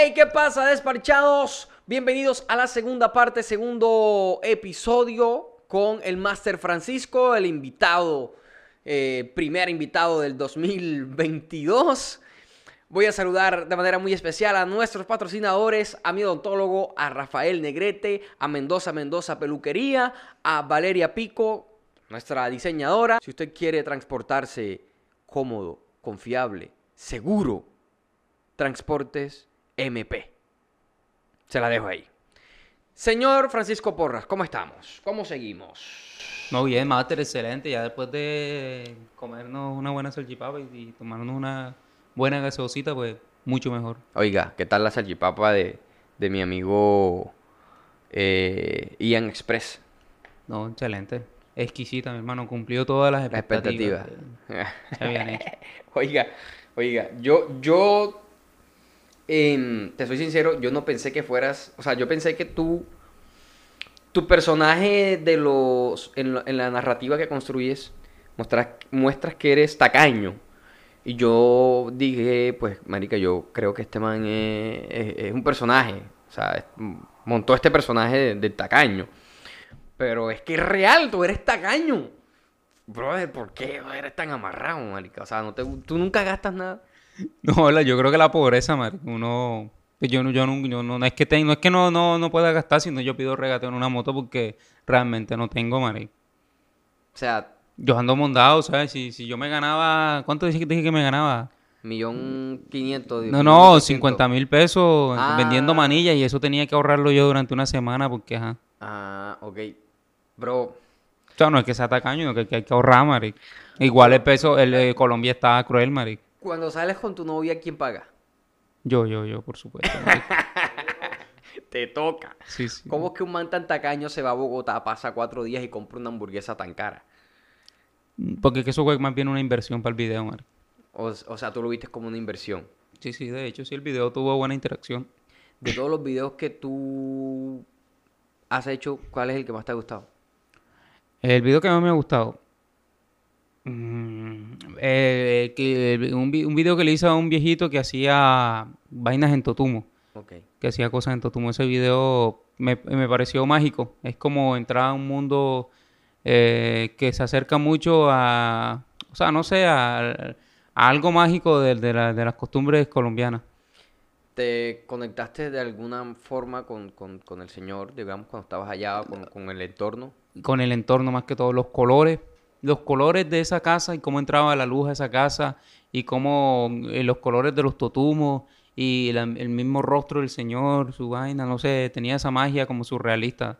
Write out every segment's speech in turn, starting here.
Hey, ¿qué pasa, despachados? Bienvenidos a la segunda parte, segundo episodio con el Master Francisco, el invitado, eh, primer invitado del 2022. Voy a saludar de manera muy especial a nuestros patrocinadores, a mi odontólogo, a Rafael Negrete, a Mendoza Mendoza Peluquería, a Valeria Pico, nuestra diseñadora. Si usted quiere transportarse cómodo, confiable, seguro, Transportes MP. Se la dejo ahí. Señor Francisco Porras, ¿cómo estamos? ¿Cómo seguimos? No, bien, Master, excelente. Ya después de comernos una buena salchipapa y, y tomarnos una buena gaseosita, pues mucho mejor. Oiga, ¿qué tal la salchipapa de, de mi amigo eh, Ian Express? No, excelente. Exquisita, mi hermano. Cumplió todas las La expectativas. expectativa. que se habían hecho. Oiga, oiga, yo, yo, te soy sincero, yo no pensé que fueras, o sea, yo pensé que tú, tu personaje de los, en, la narrativa que construyes, muestras, muestras que eres tacaño. Y yo dije, pues, marica, yo creo que este man es, un personaje, o sea, montó este personaje de, de tacaño. Pero es que es real, tú eres tacaño. Brother, ¿por qué eres tan amarrado, marica? O sea, no te, tú nunca gastas nada. No, la- yo creo que la pobreza, marico, uno... pues Yo, no- yo, no, yo no, no es que, te- no, es que no, no, no pueda gastar, sino yo pido regateo en una moto porque realmente no tengo, marico. O sea, Yo ando mondado, ¿sabes? Si, si yo me ganaba... ¿Cuánto dije, dije que me ganaba? millón quinientos. No, no, 50 mil pesos Ah. vendiendo manillas y eso tenía que ahorrarlo yo durante una semana porque, ajá. Ah, ok. Bro, O sea, no es que sea tacaño, no, que, que hay que ahorrar, marico. Igual el peso, el Colombia está cruel, marico. Cuando sales con tu novia, ¿quién paga? Yo, yo, yo, por supuesto. Te toca. Sí, sí. ¿Cómo es que un man tan tacaño se va a Bogotá, pasa cuatro días y compra una hamburguesa tan cara? Porque que eso fue más bien una inversión para el video, marico. O, o sea, tú lo viste como una inversión. Sí, sí, de hecho, sí, el video tuvo buena interacción. De todos los videos que tú has hecho, ¿cuál es el que más te ha gustado? El video que más me ha gustado. Mm, eh, que, un, vi- un video que le hice a un viejito que hacía vainas en Totumo. Que hacía cosas en Totumo. Ese video me, me pareció mágico. Es como entrar a un mundo eh, que se acerca mucho a, o sea, no sé, a, a algo mágico de, de la- de las costumbres colombianas. ¿Te conectaste de alguna forma con, con- con el Señor, digamos, cuando estabas allá, con, con el entorno? Con el entorno más que todo, los colores, los colores de esa casa y cómo entraba la luz a esa casa y cómo eh, los colores de los totumos y la- el mismo rostro del Señor, su vaina, no sé, tenía esa magia como surrealista.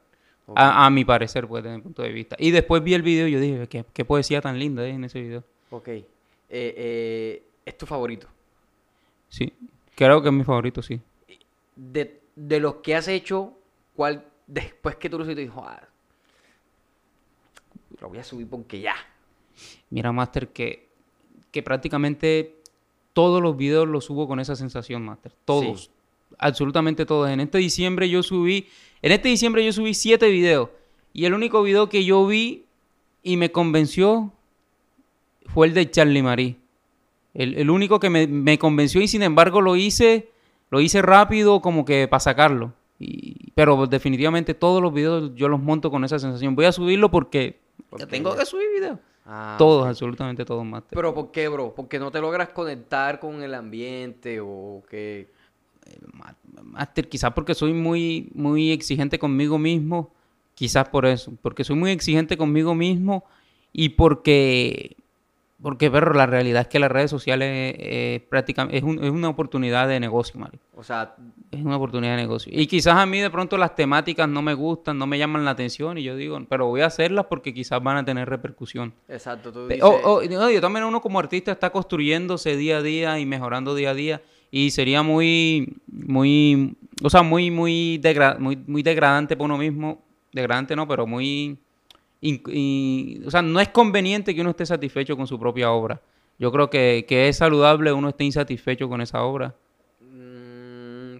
A, a mi parecer, pues, desde mi punto de vista. Y después vi el video y yo dije, qué, qué poesía tan linda eh, en ese video. Ok. Eh, eh, ¿es tu favorito? Sí, creo que es mi favorito, sí. De, de los que has hecho, ¿cuál después que tú lo hiciste dijo, ah, lo voy a subir porque ya? Mira, Master, que, que prácticamente todos los videos los subo con esa sensación, Master. Todos. Sí. Absolutamente todos. En este diciembre yo subí, en este diciembre yo subí siete videos. Y el único video que yo vi y me convenció fue el de Charlie Marie. El, el único que me, me convenció y sin embargo lo hice, lo hice rápido como que para sacarlo. Y, pero definitivamente todos los videos yo los monto con esa sensación. Voy a subirlo porque, Porque tengo que subir videos. Ah, Todos, absolutamente todos, Master. ¿Pero por qué, bro? ¿Porque no te logras conectar con el ambiente o que Ma- Master, quizás porque soy muy, muy exigente conmigo mismo, quizás por eso, porque soy muy exigente conmigo mismo y porque, porque pero la realidad es que las redes sociales eh, prácticamente es, un- es una oportunidad de negocio, marico. O sea, Es una oportunidad de negocio. Y quizás a mí de pronto las temáticas no me gustan, no me llaman la atención y yo digo, pero voy a hacerlas porque quizás van a tener repercusión. exacto, tú dices... o- o- no, yo también uno como artista está construyéndose día a día y mejorando día a día y sería muy, muy, o sea, muy, muy, degra- muy, muy degradante para uno mismo, degradante no, pero muy, y- o sea, no es conveniente que uno esté satisfecho con su propia obra. Yo creo que, que es saludable uno esté insatisfecho con esa obra. mm,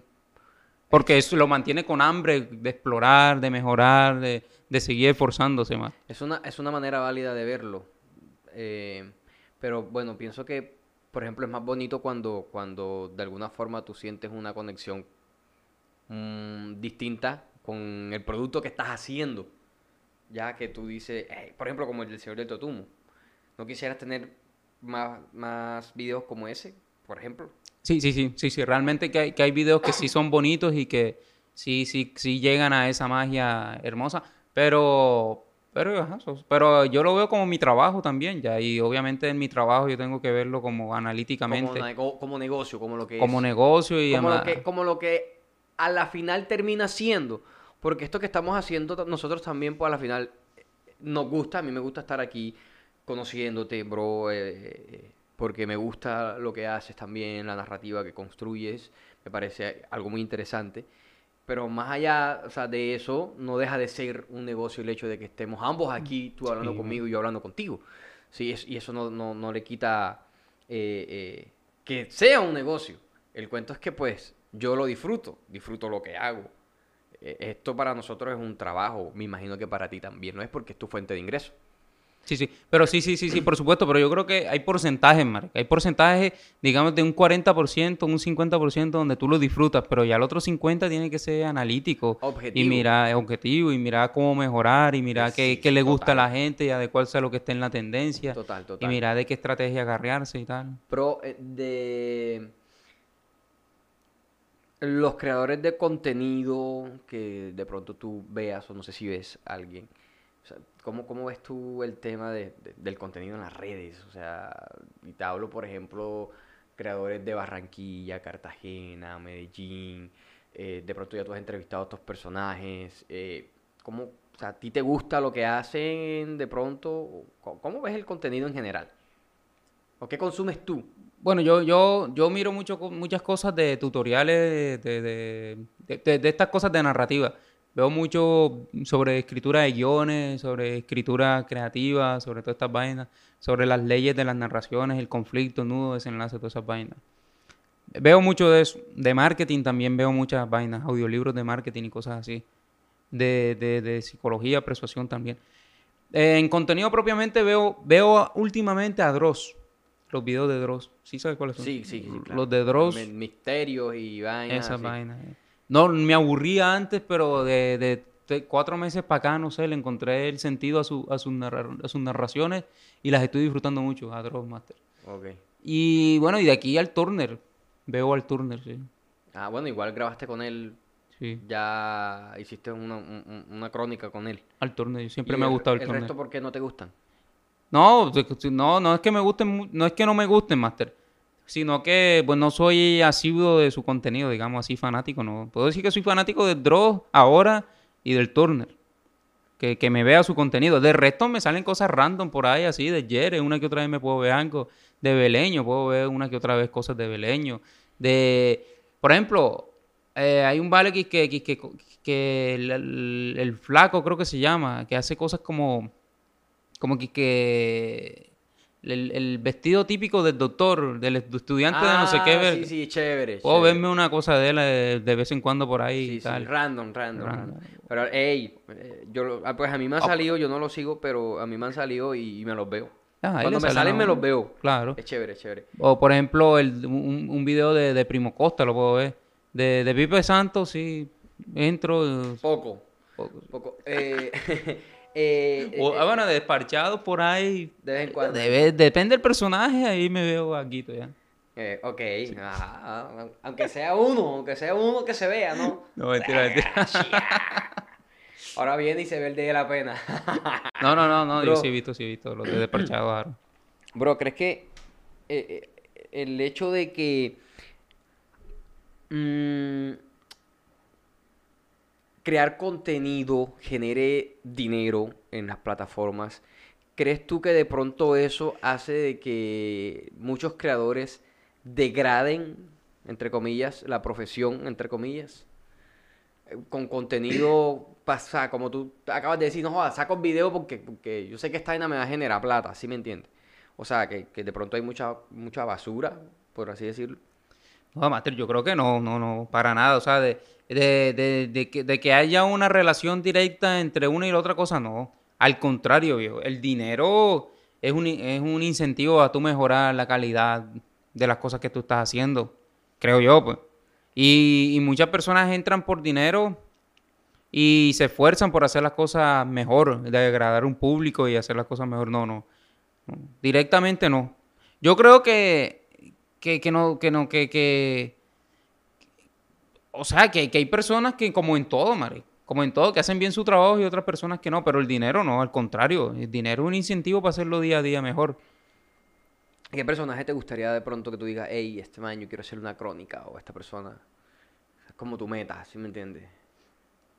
Porque eso lo mantiene con hambre de explorar, de mejorar, de, de seguir esforzándose más. es, una, es una manera válida de verlo. Eh, pero bueno, pienso que por ejemplo, es más bonito cuando, cuando de alguna forma tú sientes una conexión mm, distinta con el producto que estás haciendo. Ya que tú dices, "Hey", por ejemplo, como el del Señor del Totumo. ¿No quisieras tener más, más videos como ese, por ejemplo? Sí, sí, sí, sí, sí. Realmente que hay, que hay videos que sí son bonitos y que sí, sí, sí llegan a esa magia hermosa. Pero, pero, ajá, pero yo lo veo como mi trabajo también, ya. Y obviamente en mi trabajo yo tengo que verlo como Como, analíticamente, nego- como negocio, como lo que como es. negocio y como, lo que, como lo que a la final termina siendo. Porque esto que estamos haciendo nosotros también, pues a la final eh, nos gusta. A mí me gusta estar aquí conociéndote, bro. eh, eh, porque me gusta lo que haces también, la narrativa que construyes. Me parece algo muy interesante. Pero más allá, o sea, de eso, no deja de ser un negocio el hecho de que estemos ambos aquí, tú hablando Sí. conmigo y yo hablando contigo. Sí, es- y eso no, no, no le quita eh, eh, que sea un negocio. El cuento es que pues yo lo disfruto, disfruto lo que hago. Eh, Esto para nosotros es un trabajo, me imagino que para ti también, no es porque es tu fuente de ingreso. Sí, sí, pero sí, sí, sí, sí, por supuesto, pero yo creo que hay porcentajes, marica. Hay porcentajes, digamos, de un 40%, un 50% donde tú lo disfrutas, pero ya el otro 50% tiene que ser analítico. Objetivo. Y mirar, objetivo, y mirar cómo mejorar, y mirar qué, Sí, qué le gusta a la gente, y adecuarse a lo que esté en la tendencia. Total, Y total. mirar de qué estrategia agarrearse y tal. Pero eh, de los creadores de contenido que de pronto tú veas o no sé si ves a alguien. O sea, ¿cómo, cómo ves tú el tema de- de- del contenido en las redes? O sea, y te hablo, por ejemplo, creadores de Barranquilla, Cartagena, Medellín. eh, de pronto ya tú has entrevistado a estos personajes. eh, ¿cómo, o sea, a ti te gusta lo que hacen de pronto? ¿Cómo, cómo ves el contenido en general? ¿O qué consumes tú? Bueno, yo, yo, yo miro mucho, muchas cosas de tutoriales de, de, de- estas cosas de narrativa. Veo mucho sobre escritura de guiones, sobre escritura creativa, sobre todas estas vainas, sobre las leyes de las narraciones, el conflicto, nudo, desenlace, todas esas vainas. Veo mucho de eso. De marketing también veo muchas vainas, audiolibros de marketing y cosas así. De, de, psicología, persuasión también. En contenido propiamente veo, veo últimamente a Dross. Los videos de Dross. ¿Sí sabes cuáles son? Sí, sí, sí, claro. Los de Dross. Mi- Misterios y vainas. Esa así. vaina. eh. No, me aburría antes, pero de, de cuatro meses para acá, no sé, le encontré el sentido a, su, a, sus narra- a sus narraciones y las estoy disfrutando mucho, a Dross Master. Ok. Y bueno, y de aquí al Turner. Veo al Turner, sí. Ah, bueno, igual grabaste con él. Sí, Ya hiciste una, un- un- una crónica con él. al Turner. Siempre ¿Y me ha el- gustado el, el Turner. resto por qué no te gustan? No, de no, no es que me gusten, no es que no me gusten, Master, sino que pues no soy asiduo de su contenido, digamos así, fanático, no. Puedo decir que soy fanático del Dross ahora y del Turner. Que, que me vea su contenido. De resto me salen cosas random por ahí, así, de Jere, una que otra vez me puedo ver algo. De Beleño, puedo ver una que otra vez cosas de Beleño. De, por ejemplo, eh, hay un vale que, que, que, el flaco creo que se llama, que hace cosas como como que, que el, el vestido típico del doctor, del estudiante de no sé qué. Ah, ver- Sí, sí, chévere. Puedo chévere. verme una cosa de él eh, de vez en cuando por ahí Sí, y sí, tal. random, random, Random. random. Pero, hey, eh, yo, lo- ah, pues a mí me han Ah, salido, yo no los sigo, pero a mí me han salido y, y me los veo. Ah, Cuando me salen me los veo. Claro. Es chévere, es chévere. O por ejemplo, el, un, un video de, de Primo Costa lo puedo ver. De, de Pipe Santos, sí. Entro. eh, Poco, poco. poco. Eh, eh, O, eh, ah, bueno, desparchado por ahí. de vez en cuando. Debe- depende del personaje, ahí me veo aquí ya. Eh, ok, ah, aunque sea uno, aunque sea uno que se vea, ¿no? No, mentira, mentira. Ahora viene y se ve el de la pena. No, no, no, no, yo sí he visto, sí he visto los de desparchado. Aaron. Bro, ¿crees que eh, eh, el hecho de que mm, crear contenido genere dinero en las plataformas, ¿crees tú que de pronto eso hace de que muchos creadores degraden, entre comillas, la profesión, entre comillas? Eh, Con contenido, pasa, como tú acabas de decir, no jodas, saco video porque, porque yo sé que esta vaina me va a generar plata, ¿sí me entiendes? O sea, que, que de pronto hay mucha, mucha basura, por así decirlo. No, Master, yo creo que no, no, no, para nada. O sea, de, de, de, que, de que haya una relación directa entre una y la otra cosa, no. Al contrario, viejo. El dinero es un, es un incentivo a tu mejorar la calidad de las cosas que tú estás haciendo, creo yo, pues. Y, muchas personas entran por dinero y se esfuerzan por hacer las cosas mejor, de agradar a un público y hacer las cosas mejor. No, no. Directamente no. Yo creo que no, que, que, o sea, que, que hay personas que, como en todo, Mari, como en todo, que hacen bien su trabajo y otras personas que no, pero el dinero no, al contrario, el dinero es un incentivo para hacerlo día a día mejor. ¿Qué personaje te gustaría de pronto que tú digas, hey, este man yo quiero hacer una crónica o esta persona? Es como tu meta, ¿sí me entiendes?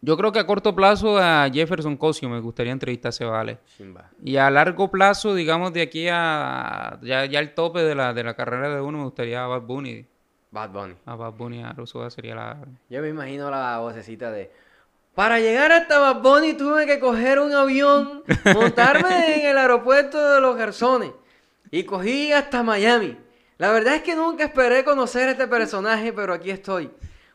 Yo creo que a corto plazo a Jefferson Cosio me gustaría entrevistarse, vale. Simba. Y a largo plazo, digamos, de aquí a ya, ya el tope de la, de la carrera de uno, me gustaría a Bad Bunny. Bad Bunny. A Bad Bunny, a Rosuda sería la... Yo me imagino la vocecita de... Para llegar hasta Bad Bunny tuve que coger un avión, montarme en el aeropuerto de los Garzones y cogí hasta Miami. La verdad es que nunca esperé conocer a este personaje, pero aquí estoy.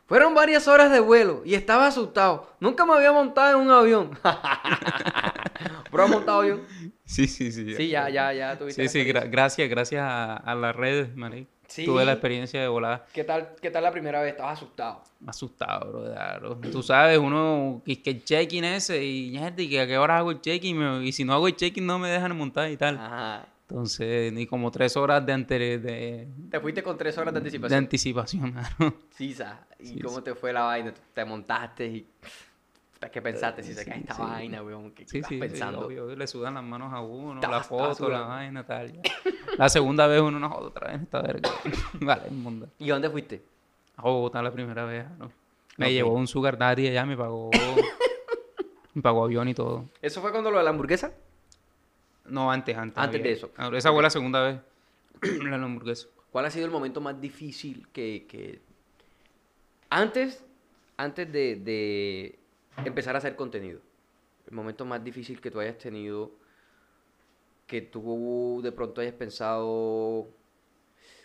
Fueron varias horas de vuelo y estaba asustado. Nunca me había montado en un avión. ¿Pero has montado avión? Sí, sí, sí. Sí, ya, ya, ya tuviste Sí, sí, gra- gracias, gracias a, a las redes, Marí. Sí. Tuve la experiencia de volar. ¿Qué tal, ¿Qué tal la primera vez? ¿Estabas asustado? Asustado, bro, claro. Tú sabes, uno, que, que el check-in ese, y mierda, y que a qué hora hago el check-in, y si no hago el check-in no me dejan montar y tal. Ajá. Entonces, ni como tres horas de, ante- de, Te fuiste con tres horas de de anticipación. anticipación, claro. Sí, sa. ¿Y Sí, cómo sí. te fue la vaina? ¿Te montaste y... ¿Qué pensaste? Si se cae Sí, esta sí. vaina, weón. ¿Qué, Sí, estás sí, sí, pensando? obvio, le sudan las manos a uno, la foto, la vaina, tal. ya. La segunda vez uno no joda otra vez esta verga. vale, mundo. ¿Y dónde fuiste? A Bogotá la primera vez, ¿no? Me llevó un sugar daddy allá, me pagó, me pagó avión y todo. ¿Eso fue cuando lo de la hamburguesa? No, antes, antes. Antes de eso. Ah, Esa fue la segunda vez. la hamburguesa. ¿Cuál ha sido el momento más difícil que... que... Antes, antes de, de empezar a hacer contenido. El momento más difícil que tú hayas tenido, que tú de pronto hayas pensado,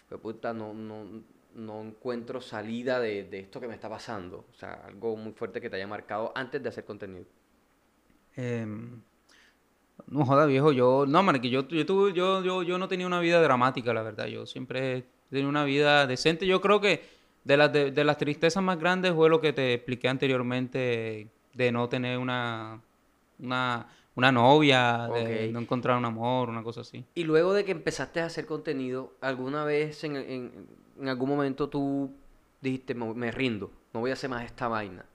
"Fue puta, no, no, no encuentro salida de, de esto que me está pasando. O sea, algo muy fuerte que te haya marcado antes de hacer contenido. Em, no joda, viejo, yo... No, que yo, yo, yo, yo, yo no tenía una vida dramática, la verdad. Yo siempre tenido una vida decente. Yo creo que de las, de las tristezas más grandes fue lo que te expliqué anteriormente de no tener una, una, una novia, de no encontrar un amor, una cosa así. Y luego de que empezaste a hacer contenido, ¿alguna vez en, en- en algún momento tú dijiste, me, me rindo, no voy a hacer más esta vaina?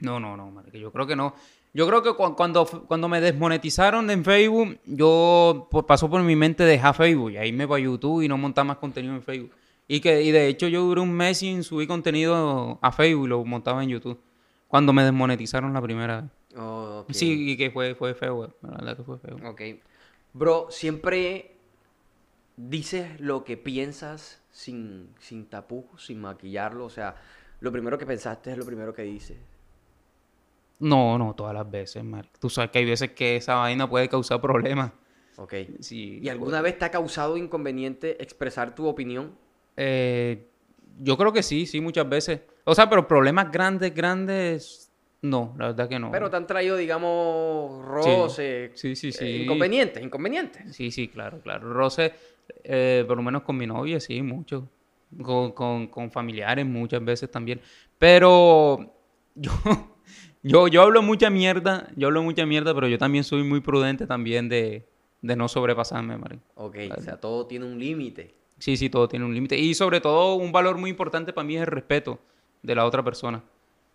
No, no, no, marica, yo creo que no. Yo creo que cu- cuando, cuando me desmonetizaron en Facebook, yo pues, pasó por mi mente dejar Facebook y ahí me voy a YouTube y no montar más contenido en Facebook. Y que y de hecho yo duré un mes sin subir contenido a Facebook y lo montaba en YouTube. Cuando me desmonetizaron la primera vez. Oh. Sí, y que fue, fue feo, eh, la verdad que fue feo. Ok. Bro, siempre dices lo que piensas sin, sin tapujos, sin maquillarlo. O sea, lo primero que pensaste es lo primero que dices. No, no, todas las veces, marica. Tú sabes que hay veces que esa vaina puede causar problemas. Ok. Sí, ¿Y alguna vez te ha causado inconveniente expresar tu opinión? Eh, yo creo que sí, sí, muchas veces. O sea, pero problemas grandes, grandes, no, la verdad que no. Pero te han traído, digamos, roces, Sí, sí, eh, sí. inconvenientes, inconvenientes. Sí, sí, claro, claro. Roce, eh, por lo menos con mi novia, sí, mucho. Con, con, con familiares muchas veces también. Pero yo, yo, yo hablo mucha mierda, yo hablo mucha mierda, pero yo también soy muy prudente también de, de no sobrepasarme, Mari. Ok, o sea, todo tiene un límite. Sí, sí, todo tiene un límite. Y sobre todo, un valor muy importante para mí es el respeto de la otra persona.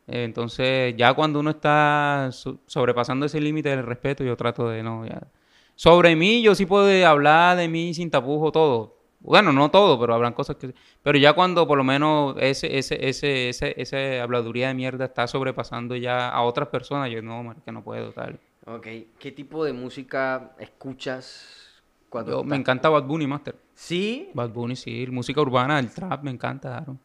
Eh, Entonces, ya cuando uno está so- sobrepasando ese límite del respeto, yo trato de no, ya. Sobre mí, yo sí puedo hablar de mí sin tapujo todo. Bueno, no todo, pero habrán cosas que... Pero ya cuando por lo menos ese, ese, ese, ese, esa habladuría de mierda está sobrepasando ya a otras personas, yo no, que no puedo, tal. Ok, ¿qué tipo de música escuchas cuando Yo, me estás- encanta Bad Bunny, Master. Sí, Bad Bunny, sí. Música urbana, el trap, me encanta, claro.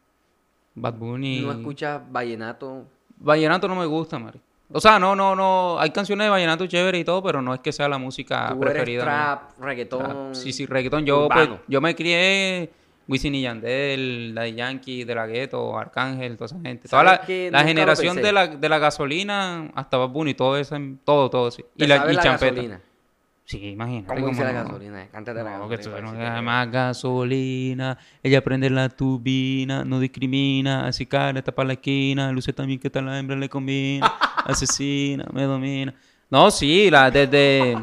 Bad Bunny... no escuchas vallenato. Vallenato no me gusta, Mari. O sea, no, no, no. Hay canciones de vallenato chévere y todo, pero no es que sea la música Tú eres preferida. mía. trap, reggaetón. Trap. Sí, sí, reggaetón. Yo, pues, yo me crié Wisin y Yandel, Daddy Yankee, De La Ghetto, Arcángel, toda esa gente. Toda ¿Sabes la, la generación de la, de la gasolina hasta Bad Bunny, todo eso, todo, todo, sí. ¿Te Y, la, y la champeta. gasolina? Sí, imagínate. ¿Cómo dice la no. gasolina? Cántate la No, gasolina. tú para no más gasolina, ella prende la turbina, no discrimina, así cara está para la esquina, luce también que tal la hembra le combina, asesina, me domina. No, sí, la, desde,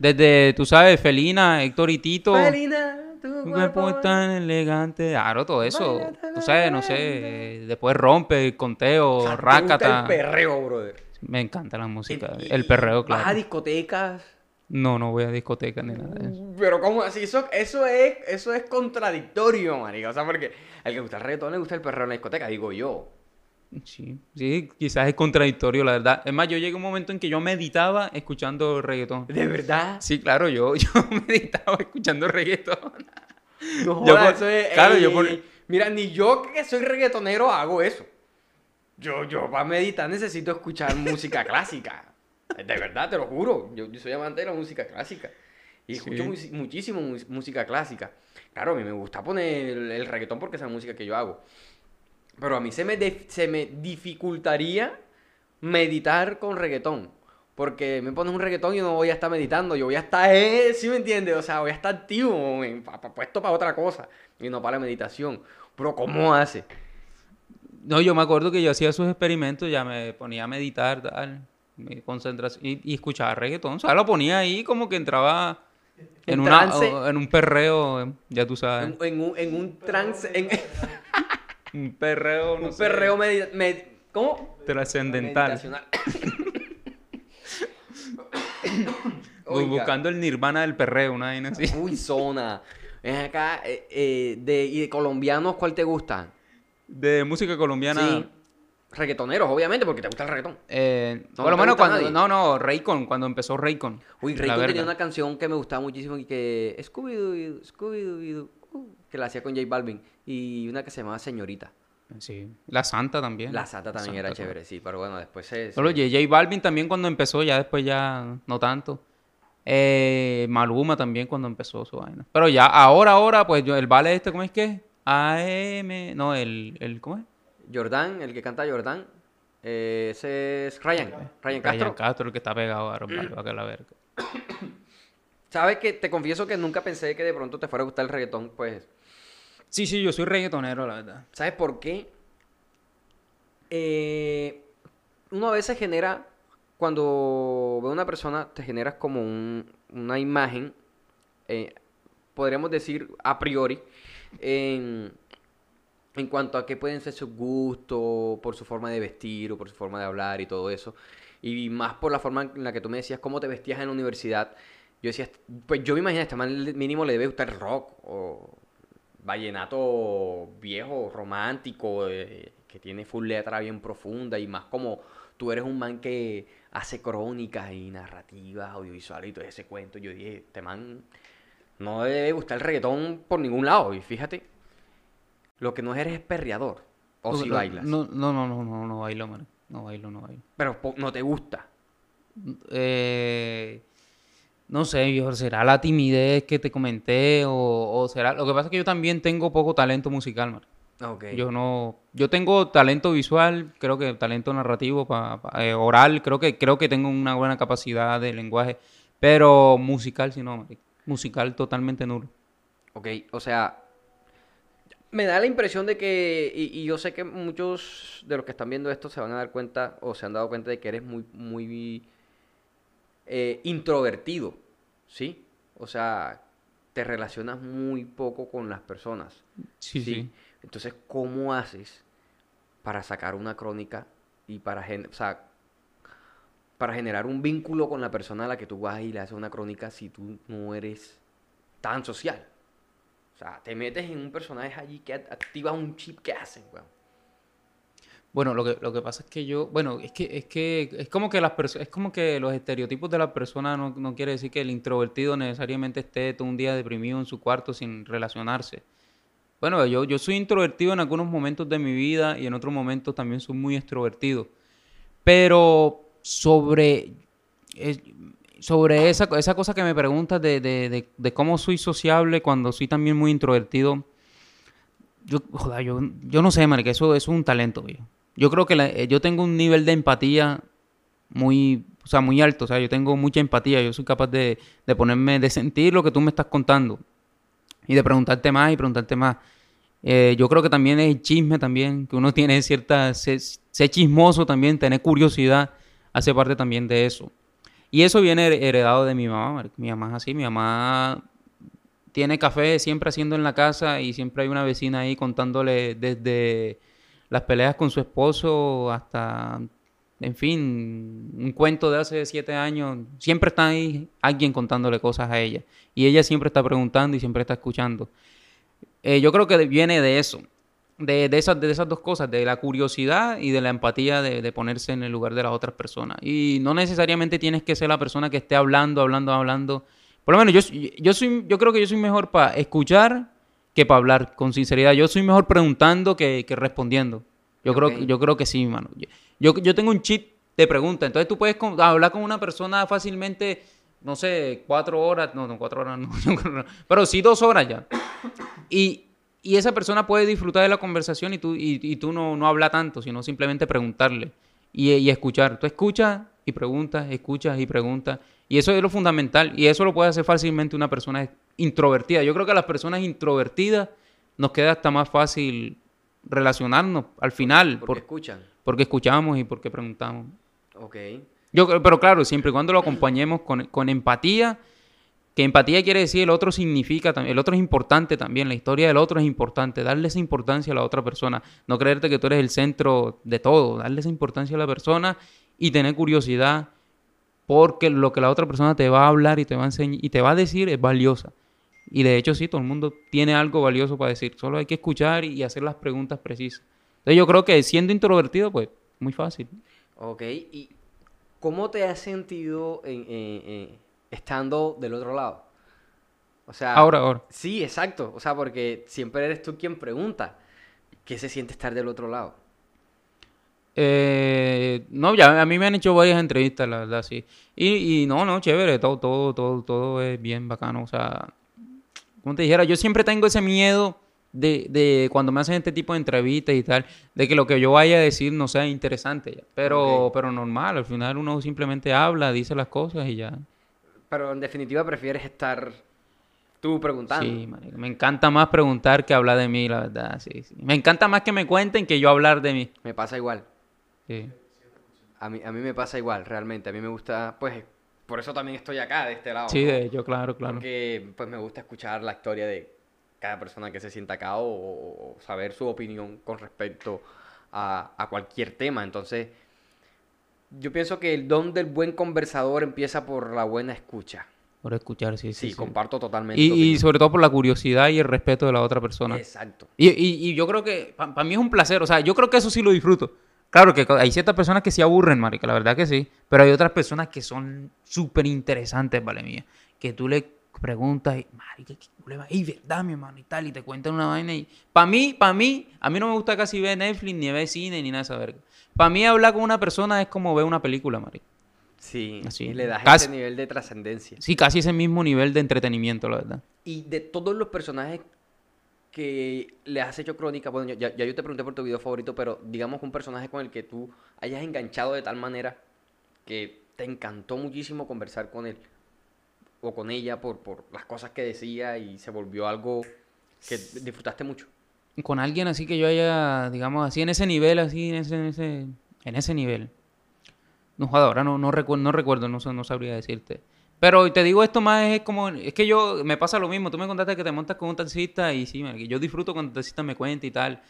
desde, tú sabes, Felina, Héctor y Tito, Felina, tu un cuerpo tan elegante, claro, todo eso, tú sabes, no sé, después rompe, conteo, sea, ¿te gusta rácata, el perreo, brother. me encanta la música, Y- el perreo, Vas a claro. discotecas. No, no voy a discoteca ni nada de eso. Pero ¿cómo así? Eso, eso, es, eso es contradictorio, marica. O sea, porque al que gusta el reggaetón le gusta el perreo en la discoteca, digo yo. Sí, sí, quizás es contradictorio, la verdad. Es más, yo llegué a un momento en que yo meditaba escuchando reggaetón. ¿De verdad? Sí, claro, yo, yo meditaba escuchando reggaetón. No Yo pon- eso es- claro, ey, yo pon- ey. Mira, ni yo que soy reggaetonero hago eso. Yo, yo para meditar necesito escuchar música clásica. De verdad, te lo juro. Yo, yo soy amante de la música clásica. Y escucho muchísimo música clásica. Claro, a mí me gusta poner el, el reggaetón porque es la música que yo hago. Pero a mí se me, se me dificultaría meditar con reggaetón. Porque me pones un reggaetón y yo no voy a estar meditando. Yo voy a estar, eh, ¿sí me entiendes? O sea, voy a estar activo, en- pa- pa- puesto para otra cosa. Y no para la meditación. Pero ¿cómo hace? No, yo me acuerdo que yo hacía esos experimentos, ya me ponía a meditar, tal, mi concentración, y, y escuchaba reggaetón. O sea, lo ponía ahí como que entraba en, En una, o- en un perreo, ya tú sabes. En, en un, en un trance, en Un perreo, no un sé, perreo medita- med- ¿Cómo? trascendental. Buscando el nirvana del perreo, una vaina así. Uy, zona. Ven acá, eh, eh, de, ¿y de colombianos cuál te gusta? De música colombiana. Sí. Reggaetoneros, obviamente, porque te gusta el reggaetón. Eh, No, por lo no menos cuando. No, no, Raycon, cuando empezó Raycon. Uy, Raycon tenía una canción que me gustaba muchísimo y que... Scooby-Doo, Scooby-Doo, uh, que la hacía con J Balvin. Y una que se llamaba Señorita. Sí. La Santa también. La Santa también Santa era chévere, sí. Pero bueno, después se... Solo J Balvin también cuando empezó, ya después ya no tanto. Eh, Maluma también cuando empezó su vaina. Pero ya, ahora, ahora, pues yo, el vale este, ¿cómo es que? AM, no, el, el ¿cómo es? Jordán, el que canta Jordán, eh, ese es Ryan. Ryan Castro. Ryan Castro, el que está pegado a Vale, va que la verga. ¿Sabes que Te confieso que nunca pensé que de pronto te fuera a gustar el reggaetón, pues... Sí, sí, yo soy reggaetonero, la verdad. ¿Sabes por qué? Eh, uno a veces genera, cuando ve a una persona, te generas como un- una imagen, eh, podríamos decir a priori, en, en cuanto a qué pueden ser sus gustos, por su forma de vestir o por su forma de hablar y todo eso. Y más por la forma en la que tú me decías cómo te vestías en la universidad. Yo decía, pues yo me imagino, este man mínimo le debe gustar rock o vallenato viejo, romántico, eh, que tiene full letra bien profunda y más como tú eres un man que hace crónicas y narrativas audiovisuales y todo ese cuento. Yo dije, este man no debe gustar el reggaetón por ningún lado. Y fíjate, lo que no eres es perreador. O No, si no, bailas. No, no, no, no, no, no bailo, man. No bailo, no bailo. Pero no te gusta. Eh, no sé, viejo, será la timidez que te comenté o, o será... Lo que pasa es que yo también tengo poco talento musical, man. Ok. Yo no... Yo tengo talento visual, creo que talento narrativo, pa- pa- eh, oral, creo que, creo que tengo una buena capacidad de lenguaje, pero musical, si no, marica. musical totalmente nulo. Ok, o sea, me da la impresión de que, y, y yo sé que muchos de los que están viendo esto se van a dar cuenta o se han dado cuenta de que eres muy, muy eh, introvertido, ¿sí? O sea, te relacionas muy poco con las personas. Sí, sí. Entonces, ¿cómo haces para sacar una crónica y para, gen- o sea, para generar un vínculo con la persona a la que tú vas y le haces una crónica si tú no eres tan social? O sea, te metes en un personaje allí que act- activa un chip que hacen, weón. Bueno, lo que, lo que pasa es que yo, bueno, es que, es que, es como que las es como que los estereotipos de la persona no, no quiere decir que el introvertido necesariamente esté todo un día deprimido en su cuarto sin relacionarse. Bueno, yo, yo soy introvertido en algunos momentos de mi vida y en otros momentos también soy muy extrovertido. Pero sobre, sobre esa, esa cosa que me preguntas de, de, de, de cómo soy sociable cuando soy también muy introvertido, yo, joder, yo, yo no sé, marica, eso, es un talento, yo. Creo que eh, yo tengo un nivel de empatía muy, o sea, muy alto. O sea, yo tengo mucha empatía. Yo soy capaz de, de ponerme, de sentir lo que tú me estás contando. Y de preguntarte más y preguntarte más. Eh, yo creo que también es chisme también, que uno tiene cierta... Ser, chismoso también, tener curiosidad, hace parte también de eso. Y eso viene heredado de mi mamá. Mi mamá es así. Mi mamá tiene café siempre haciendo en la casa y siempre hay una vecina ahí contándole desde las peleas con su esposo hasta en fin, un cuento de hace siete años, siempre está ahí alguien contándole cosas a ella. Y ella siempre está preguntando y siempre está escuchando. Eh, yo creo que viene de eso, de, esas, de esas dos cosas, de la curiosidad y de la empatía de, ponerse en el lugar de las otras personas. Y no necesariamente tienes que ser la persona que esté hablando, hablando, hablando. Por lo menos yo, yo, soy, yo creo que yo soy mejor para escuchar que para hablar con sinceridad. Yo soy mejor preguntando que, respondiendo. Yo, creo, yo creo que sí, mano. Yo, yo tengo un chip de preguntas. Entonces tú puedes hablar con una persona fácilmente, no sé, cuatro horas, no, no, cuatro horas no, pero sí dos horas ya. Y, y, esa persona puede disfrutar de la conversación y tú, y, tú no, no hablas tanto, sino simplemente preguntarle y, y escuchar. Tú escuchas y preguntas, escuchas y preguntas. Y eso es lo fundamental. Y eso lo puede hacer fácilmente una persona introvertida. Yo creo que a las personas introvertidas nos queda hasta más fácil relacionarnos al final. Porque escuchan porque escuchamos y porque preguntamos. Ok. Yo, pero claro, siempre y cuando lo acompañemos con, empatía, que empatía quiere decir el otro significa, el otro es importante también, la historia del otro es importante, darle esa importancia a la otra persona, no creerte que tú eres el centro de todo, darle esa importancia a la persona y tener curiosidad porque lo que la otra persona te va a hablar y te va a enseñar y te va a decir es valiosa. Y de hecho sí, todo el mundo tiene algo valioso para decir, solo hay que escuchar y hacer las preguntas precisas. Entonces yo creo que siendo introvertido, pues, muy fácil. Ok, ¿y cómo te has sentido estando del otro lado? O sea... Ahora, ahora. Sí, exacto. O sea, porque siempre eres tú quien pregunta qué se siente estar del otro lado. Eh, no, ya a mí me han hecho varias entrevistas, la verdad, sí. Y, y no, no, chévere, todo, todo, todo, todo es bien bacano. O sea, como te dijera, yo siempre tengo ese miedo de, de, cuando me hacen este tipo de entrevistas y tal, de que lo que yo vaya a decir no sea interesante ya. Pero, pero normal, al final uno simplemente habla, dice las cosas y ya. Pero en definitiva prefieres estar tú preguntando. Sí, me encanta más preguntar que hablar de mí, la verdad, sí, sí. Me encanta más que me cuenten que yo hablar de mí. Me pasa igual. Sí. A mí, a mí me pasa igual, realmente. A mí me gusta, pues, por eso también estoy acá, de este lado. Sí, de hecho, claro, claro. Porque, pues, me gusta escuchar la historia de cada persona que se sienta acá o, saber su opinión con respecto a, cualquier tema. Entonces, yo pienso que el don del buen conversador empieza por la buena escucha. Por escuchar, sí, sí. Sí, comparto totalmente. Y, sobre todo por la curiosidad y el respeto de la otra persona. Exacto. Y, yo creo que, para mí es un placer, o sea, yo creo que eso sí lo disfruto. Claro que hay ciertas personas que se aburren, marica, la verdad que sí. Pero hay otras personas que son súper interesantes, vale mía. Que tú le preguntas y, marica, ¿qué verdad, mi hermano? Y tal, y te cuentan una vaina y... Para mí, para mí, a mí no me gusta casi ver Netflix, ni ver cine, ni nada de esa verga. Para mí hablar con una persona es como ver una película, marica. Sí, Así. le das ese nivel de trascendencia. Sí, casi ese mismo nivel de entretenimiento, la verdad. Y de todos los personajes que le has hecho crónica, bueno, ya, ya yo te pregunté por tu video favorito, pero digamos un personaje con el que tú hayas enganchado de tal manera que te encantó muchísimo conversar con él o con ella por, por las cosas que decía y se volvió algo que disfrutaste mucho. Con alguien así que yo haya, digamos, así en ese nivel, así en ese, en ese, en ese nivel. No, ahora no, no, recuerdo, no recuerdo, no, no sabría decirte. Pero te digo esto más es como, es que yo, me pasa lo mismo, tú me contaste que te montas con un taxista y sí, yo disfruto cuando el taxista me cuenta y tal.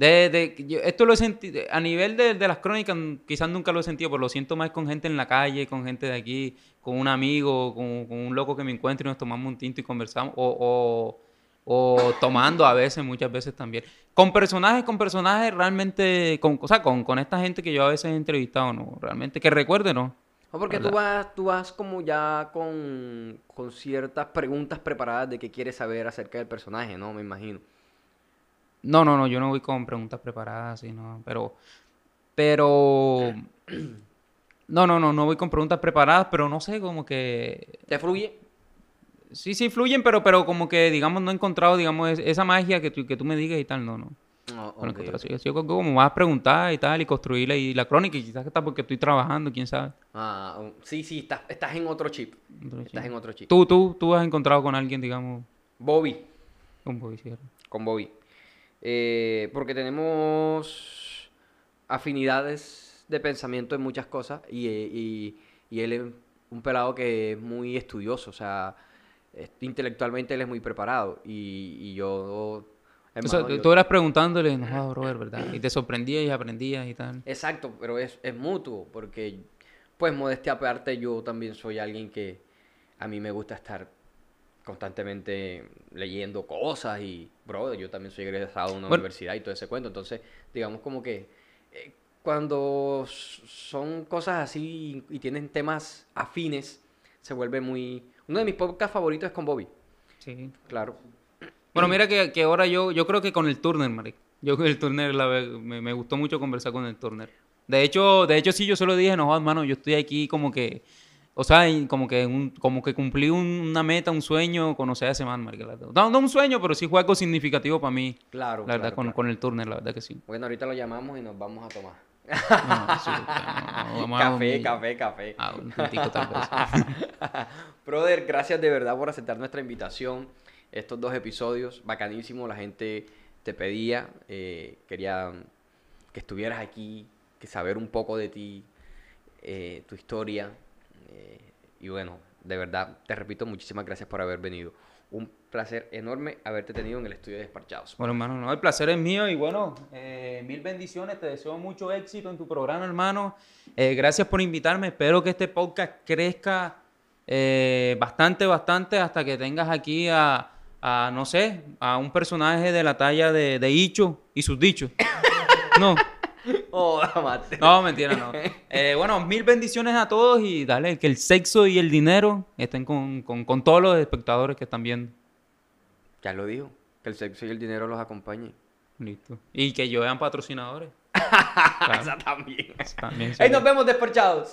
De, esto lo he sentido, a nivel de, las crónicas, quizás nunca lo he sentido, pero lo siento más con gente en la calle, con gente de aquí, con un amigo, con, un loco que me encuentro y nos tomamos un tinto y conversamos, o, o, tomando a veces, muchas veces también. Con personajes, con personajes realmente, con, o sea, con, con esta gente que yo a veces he entrevistado, ¿no? Realmente, que recuerde, ¿no? O porque tú vas, tú vas como ya con, con ciertas preguntas preparadas de qué quieres saber acerca del personaje, ¿no? Me imagino. No, no, no, yo no voy con preguntas preparadas, sino, pero, pero, no, no, no, no voy con preguntas preparadas, pero no sé, como que... ¿Te fluye? Sí, sí, fluyen, pero, pero como que, digamos, no he encontrado, digamos, esa magia que tú, que tú me digas y tal, no, no. No, Con el ok, contrato. ok. Yo sigo como más preguntar y tal, y construirla y la crónica, y quizás está porque estoy trabajando, quién sabe. Ah, sí, sí, estás, estás en otro chip. Otro Estás en otro chip. Tú, tú, tú has encontrado con alguien, digamos, Bobby. un policía. con Bobby. Eh, porque tenemos afinidades de pensamiento en muchas cosas y, y- y él es un pelado que es muy estudioso, o sea, es- intelectualmente él es muy preparado y, y yo... O sea, hermano, tú- yo- tú eras preguntándole, no, brother, ¿verdad? Y te sorprendías y aprendías y tal. Exacto, pero es, es mutuo, porque, pues, modestia aparte, yo también soy alguien que a mí me gusta estar constantemente leyendo cosas y, bro, yo también soy egresado de una Bueno. universidad y todo ese cuento, entonces, digamos como que eh, cuando son cosas así y tienen temas afines, se vuelve muy... Uno de mis podcasts favoritos es con Bobby, Sí. claro. Bueno, mira que, que ahora yo, yo creo que con el Turner, marico. Yo con el Turner la me, me gustó mucho conversar con el Turner. De hecho, de hecho sí, yo se lo dije, no, jodas, mano, yo estoy aquí como que, o sea, como que un- como que cumplí un- una meta, un sueño, conocer a ese man, verdad. No, no un sueño, pero sí fue algo significativo para mí, Claro, la verdad, claro, con, con el Turner, la verdad que sí. Bueno, ahorita lo llamamos y nos vamos a tomar. No, sí, no, vamos café, café, café. Ah, un tintico tal vez. Brother, gracias de verdad por aceptar nuestra invitación. Estos dos episodios, bacanísimo, la gente te pedía, eh, quería que estuvieras aquí, que saber un poco de ti, eh, tu historia. Eh, y bueno, de verdad, te repito, muchísimas gracias por haber venido. Un placer enorme haberte tenido en el estudio de Desparchados. Bueno, hermano, no, el placer es mío y bueno, eh, mil bendiciones, te deseo mucho éxito en tu programa, hermano. Eh, gracias por invitarme, espero que este podcast crezca eh, bastante, bastante hasta que tengas aquí a, a, no sé, a un personaje de la talla de, de y sus dichos. No, Oh, no, mentira, no. Eh, bueno, mil bendiciones a todos y dale, que el sexo y el dinero estén con, con, con todos los espectadores que están viendo. Ya lo dijo, que el sexo y el dinero los acompañen. Listo. Y que yo vean patrocinadores. Esa también. También, sí. Ahí nos vemos despachados.